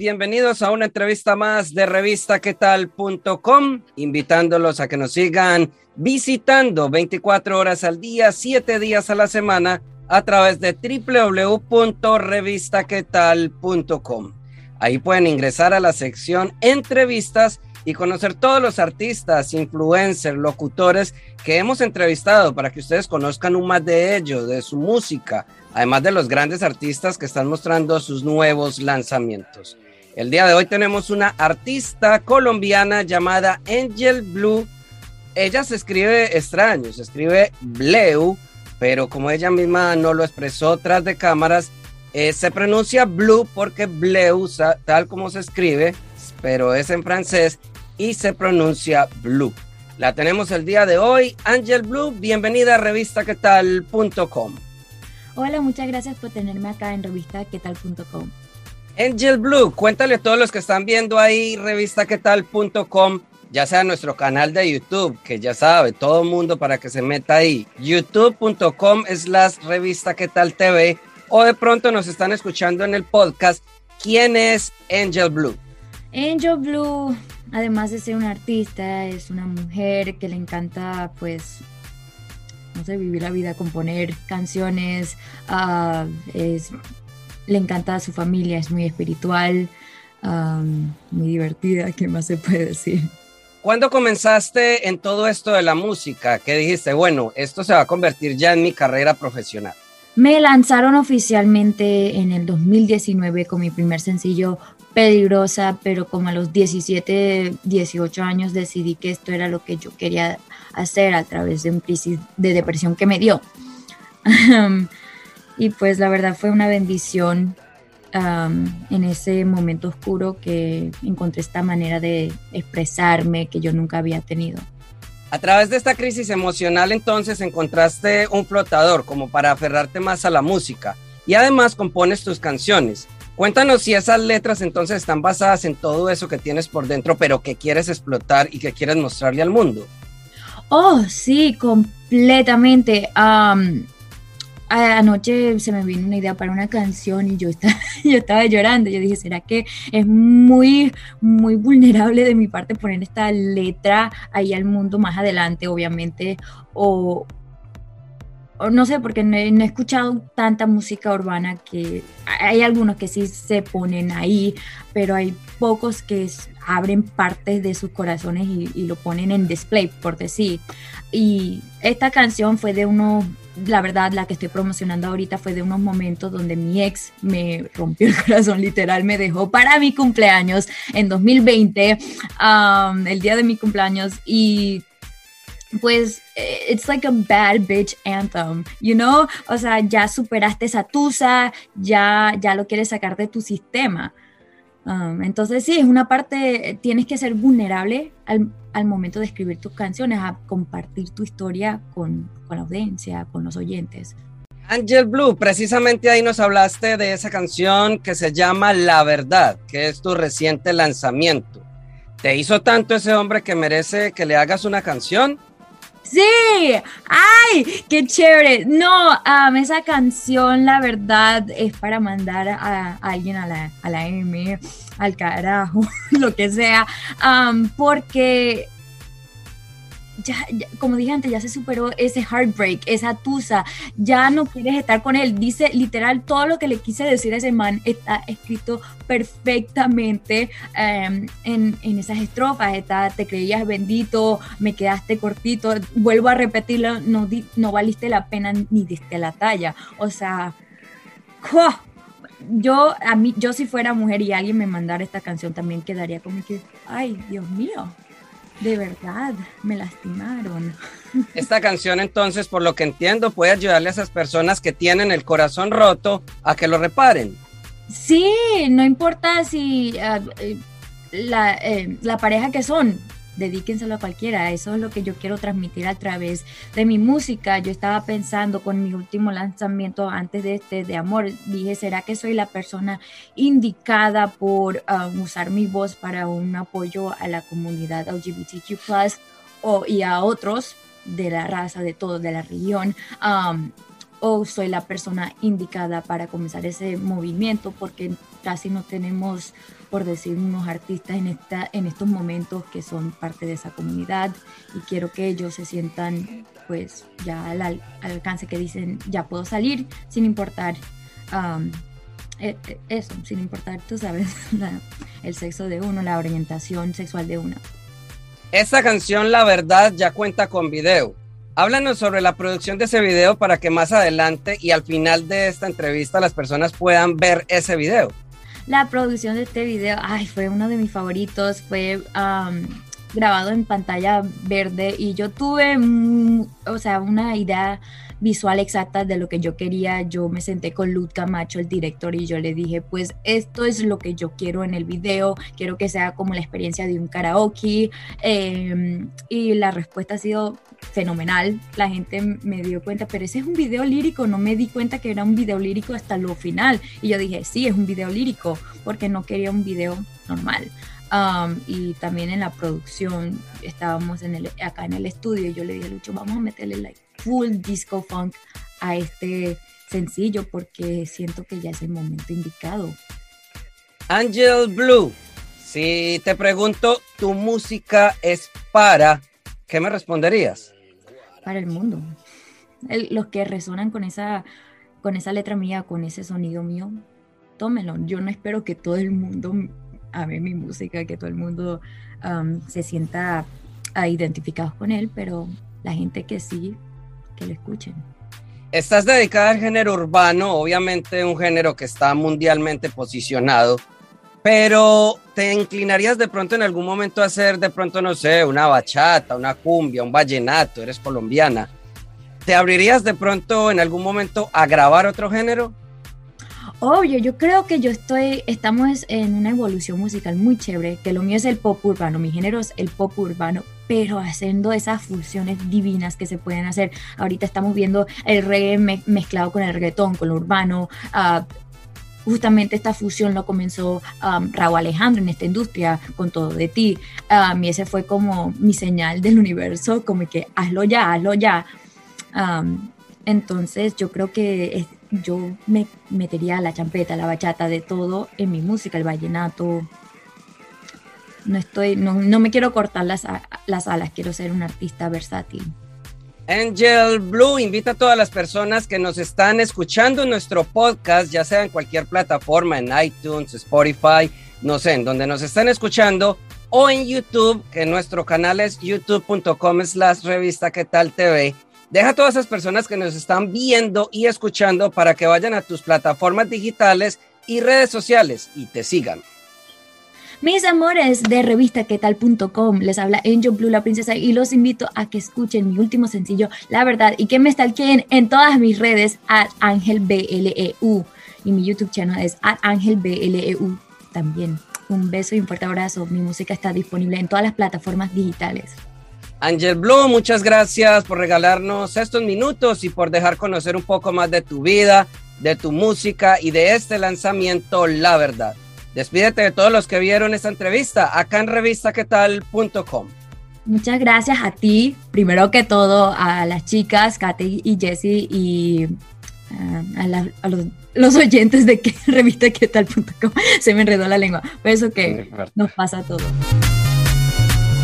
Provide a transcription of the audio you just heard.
Bienvenidos a una entrevista más de revistaquetal.com, invitándolos a que nos sigan visitando 24 horas al día, 7 días a la semana a través de www.revistaquetal.com. Ahí pueden ingresar a la sección entrevistas y conocer todos los artistas, influencers, locutores que hemos entrevistado para que ustedes conozcan un más de ellos, de su música, además de los grandes artistas que están mostrando sus nuevos lanzamientos. El día de hoy tenemos una artista colombiana llamada Angel Blue ella se escribe extraño, se escribe Bleu, pero como ella misma no lo expresó tras de cámaras, eh, se pronuncia Blue porque Bleu, tal como se escribe, pero es en francés y se pronuncia Blue. La tenemos el día de hoy. Angel Blue, bienvenida a revistaquetal.com. Hola, muchas gracias por tenerme acá en revistaquetal.com. Angel Blue, cuéntale a todos los que están viendo ahí revistaquetal.com ya sea nuestro canal de YouTube, que ya sabe, todo el mundo para que se meta ahí, youtube.com es la revista que tal TV, o de pronto nos están escuchando en el podcast, ¿quién es Angel Blue? Angel Blue, además de ser una artista, es una mujer que le encanta, pues, no sé, vivir la vida, componer canciones, uh, es, le encanta a su familia, es muy espiritual, um, muy divertida, ¿qué más se puede decir? ¿Cuándo comenzaste en todo esto de la música? ¿Qué dijiste? Bueno, esto se va a convertir ya en mi carrera profesional. Me lanzaron oficialmente en el 2019 con mi primer sencillo Peligrosa, pero como a los 17, 18 años decidí que esto era lo que yo quería hacer a través de un crisis de depresión que me dio. y pues la verdad fue una bendición en ese momento oscuro que encontré esta manera de expresarme que yo nunca había tenido. A través de esta crisis emocional entonces encontraste un flotador como para aferrarte más a la música y además compones tus canciones. Cuéntanos si esas letras entonces están basadas en todo eso que tienes por dentro, pero que quieres explotar y que quieres mostrarle al mundo. Oh, sí, completamente anoche se me vino una idea para una canción y yo estaba, yo estaba llorando. Yo dije, ¿será que es muy, muy vulnerable de mi parte poner esta letra ahí al mundo más adelante, obviamente? O, no sé, porque no he, escuchado tanta música urbana que hay algunos que sí se ponen ahí, pero hay pocos que abren partes de sus corazones y, lo ponen en display, por decir. Y esta canción fue de unos la verdad, la que estoy promocionando ahorita fue de unos momentos donde mi ex me rompió el corazón, literal, me dejó para mi cumpleaños en 2020, um, el día de mi cumpleaños, y pues it's like a bad bitch anthem, you know? O sea, ya superaste esa tusa, ya, ya lo quieres sacar de tu sistema. Um, entonces sí, es una parte, tienes que ser vulnerable al, al, momento de escribir tus canciones, a compartir tu historia con, con, la audiencia, con los oyentes. Angel Blue, precisamente ahí nos hablaste de esa canción que se llama La Verdad, que es tu reciente lanzamiento. ¿Te hizo tanto ese hombre que merece que le hagas una canción? Sí, ay, qué chévere. No, esa canción, la verdad, es para mandar a, alguien a la, a la M, al carajo, lo que sea, porque ya, como dije antes, ya se superó ese heartbreak, esa tusa, ya no quieres estar con él. Dice literal todo lo que le quise decir a ese man está escrito perfectamente em, en, en, esas estrofas. Está, te creías bendito, me quedaste cortito, vuelvo a repetirlo, no, no valiste la pena ni diste la talla. O sea, yo, a mí, yo si fuera mujer y alguien me mandara esta canción también quedaría como que, ay, Dios mío de verdad, me lastimaron. Esta canción entonces, por lo que entiendo, puede ayudarle a esas personas que tienen el corazón roto a que lo reparen. Sí, no importa si ah, eh, la, eh, la pareja que son, dedíquenselo a cualquiera. Eso es lo que yo quiero transmitir a través de mi música. Yo estaba pensando con mi último lanzamiento antes de este de amor, dije, ¿será que soy la persona indicada por um, usar mi voz para un apoyo a la comunidad LGBTQ+, o, y a otros de la raza, de todo, de la religión? Um, o soy la persona indicada para comenzar ese movimiento porque casi no tenemos por decir unos artistas en, esta, en estos momentos que son parte de esa comunidad y quiero que ellos se sientan pues ya al, alcance que dicen ya puedo salir sin importar um, eso, sin importar, tú sabes, el sexo de uno, la orientación sexual de uno. Esta canción, la verdad, ya cuenta con video. Háblanos sobre la producción de ese video para que más adelante y al final de esta entrevista las personas puedan ver ese video. La producción de este video, ay, fue uno de mis favoritos, fue grabado en pantalla verde y yo tuve, o sea, una idea visual exacta de lo que yo quería. Yo me senté con Luz Camacho, el director, y yo le dije, pues esto es lo que yo quiero en el video, quiero que sea como la experiencia de un karaoke. Em, y la respuesta ha sido fenomenal. La gente me dio cuenta, pero ese es un video lírico, no me di cuenta que era un video lírico hasta lo final. Y yo dije, sí, es un video lírico, porque no quería un video normal. Um, y también en la producción estábamos en el, acá en el estudio y yo le dije a Lucho, vamos a meterle like full disco funk a este sencillo porque siento que ya es el momento indicado. Angel Blue, si te pregunto, ¿tu música es para? ¿Qué me responderías? Para el mundo. los que resonan con esa, con esa letra mía, con ese sonido mío, tómelo. Yo no espero que todo el mundo ame mi música, que todo el mundo um, se sienta uh, identificado con él, pero la gente que sí, que lo escuchen. Estás dedicada al género urbano, obviamente un género que está mundialmente posicionado, pero ¿te inclinarías de pronto en algún momento a hacer de pronto, no sé, una bachata, una cumbia, un vallenato, eres colombiana? ¿Te abrirías de pronto en algún momento a grabar otro género? Obvio, yo creo que yo estoy, estamos en una evolución musical muy chévere, que lo mío es el pop urbano, mi género es el pop urbano, pero haciendo esas fusiones divinas que se pueden hacer. Ahorita estamos viendo el reggae mezclado con el reggaetón, con lo urbano. Uh, justamente esta fusión lo comenzó um, Raúl Alejandro en esta industria con todo de ti. Um, y ese fue como mi señal del universo, como que hazlo ya, hazlo ya. Um, entonces yo creo que yo me metería la champeta, la bachata, de todo en mi música, el vallenato. No estoy, no, me quiero cortar las, las alas, quiero ser un artista versátil. Angel Blue invita a todas las personas que nos están escuchando en nuestro podcast, ya sea en cualquier plataforma, en iTunes, Spotify, no sé, en donde nos están escuchando, o en YouTube, que nuestro canal es youtube.com slash revista que tal TV Deja a todas esas personas que nos están viendo y escuchando para que vayan a tus plataformas digitales y redes sociales y te sigan. Mis amores de revistaquetal.com, les habla Angel Blue, la princesa, y los invito a que escuchen mi último sencillo, La Verdad, y que me stalkeen en todas mis redes, at AngelBLEU. Y mi YouTube channel es AngelBLEU también. Un beso y un fuerte abrazo. Mi música está disponible en todas las plataformas digitales. Angel Blue, muchas gracias por regalarnos estos minutos y por dejar conocer un poco más de tu vida, de tu música y de este lanzamiento, La Verdad. Despídete de todos los que vieron esta entrevista acá en revistaquetal.com. Muchas gracias a ti, primero que todo, a las chicas, Kate y Jessie, y eh, a, los, oyentes de que, revistaquetal.com. Se me enredó la lengua, por eso que nos pasa a todos.